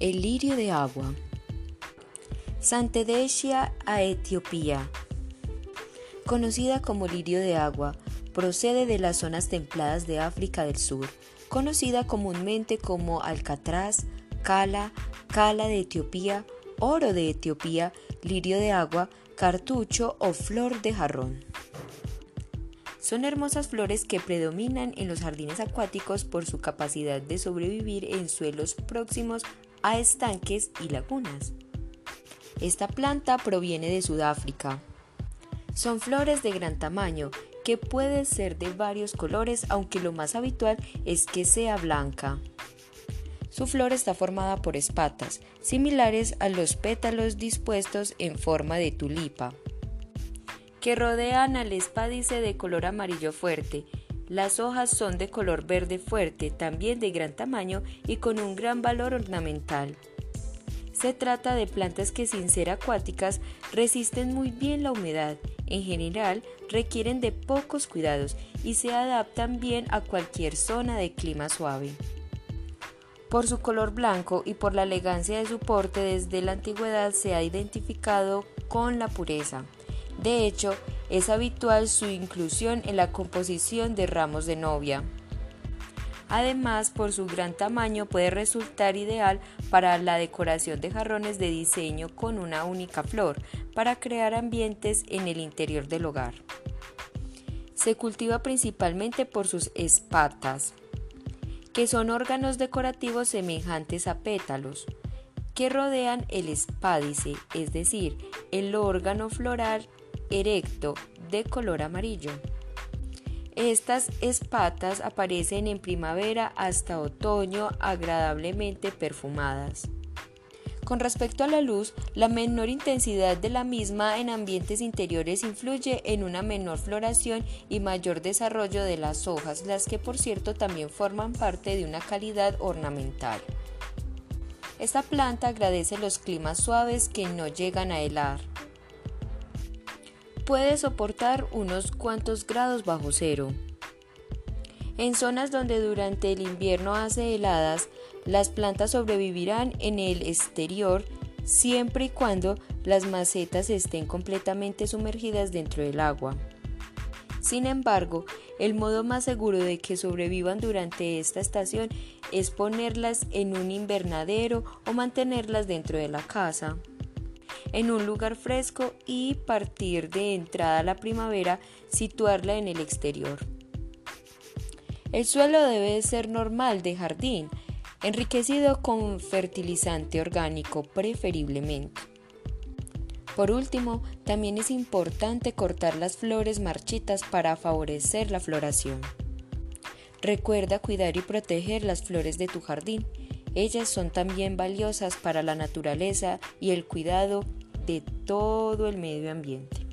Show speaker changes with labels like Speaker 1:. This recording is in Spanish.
Speaker 1: El lirio de agua. Santedecia a Etiopía. Conocida como lirio de agua, procede de las zonas templadas de África del Sur, conocida comúnmente como alcatraz, cala, cala de Etiopía, oro de Etiopía, lirio de agua, cartucho o flor de jarrón. Son hermosas flores que predominan en los jardines acuáticos por su capacidad de sobrevivir en suelos próximos a estanques y lagunas. Esta planta proviene de Sudáfrica. Son flores de gran tamaño que pueden ser de varios colores, aunque lo más habitual es que sea blanca. Su flor está formada por espatas, similares a los pétalos dispuestos en forma de tulipa que rodean al espádice de color amarillo fuerte. Las hojas son de color verde fuerte, también de gran tamaño y con un gran valor ornamental. Se trata de plantas que sin ser acuáticas resisten muy bien la humedad, en general requieren de pocos cuidados y se adaptan bien a cualquier zona de clima suave. Por su color blanco y por la elegancia de su porte desde la antigüedad se ha identificado con la pureza. De hecho, es habitual su inclusión en la composición de ramos de novia. Además, por su gran tamaño puede resultar ideal para la decoración de jarrones de diseño con una única flor, para crear ambientes en el interior del hogar. Se cultiva principalmente por sus espatas, que son órganos decorativos semejantes a pétalos, que rodean el espádice, es decir, el órgano floral erecto de color amarillo. Estas espatas aparecen en primavera hasta otoño agradablemente perfumadas. Con respecto a la luz, la menor intensidad de la misma en ambientes interiores influye en una menor floración y mayor desarrollo de las hojas, las que por cierto también forman parte de una calidad ornamental. Esta planta agradece los climas suaves que no llegan a helar puede soportar unos cuantos grados bajo cero. En zonas donde durante el invierno hace heladas, las plantas sobrevivirán en el exterior siempre y cuando las macetas estén completamente sumergidas dentro del agua. Sin embargo, el modo más seguro de que sobrevivan durante esta estación es ponerlas en un invernadero o mantenerlas dentro de la casa en un lugar fresco y partir de entrada a la primavera situarla en el exterior. El suelo debe ser normal de jardín, enriquecido con fertilizante orgánico preferiblemente. Por último, también es importante cortar las flores marchitas para favorecer la floración. Recuerda cuidar y proteger las flores de tu jardín. Ellas son también valiosas para la naturaleza y el cuidado de todo el medio ambiente.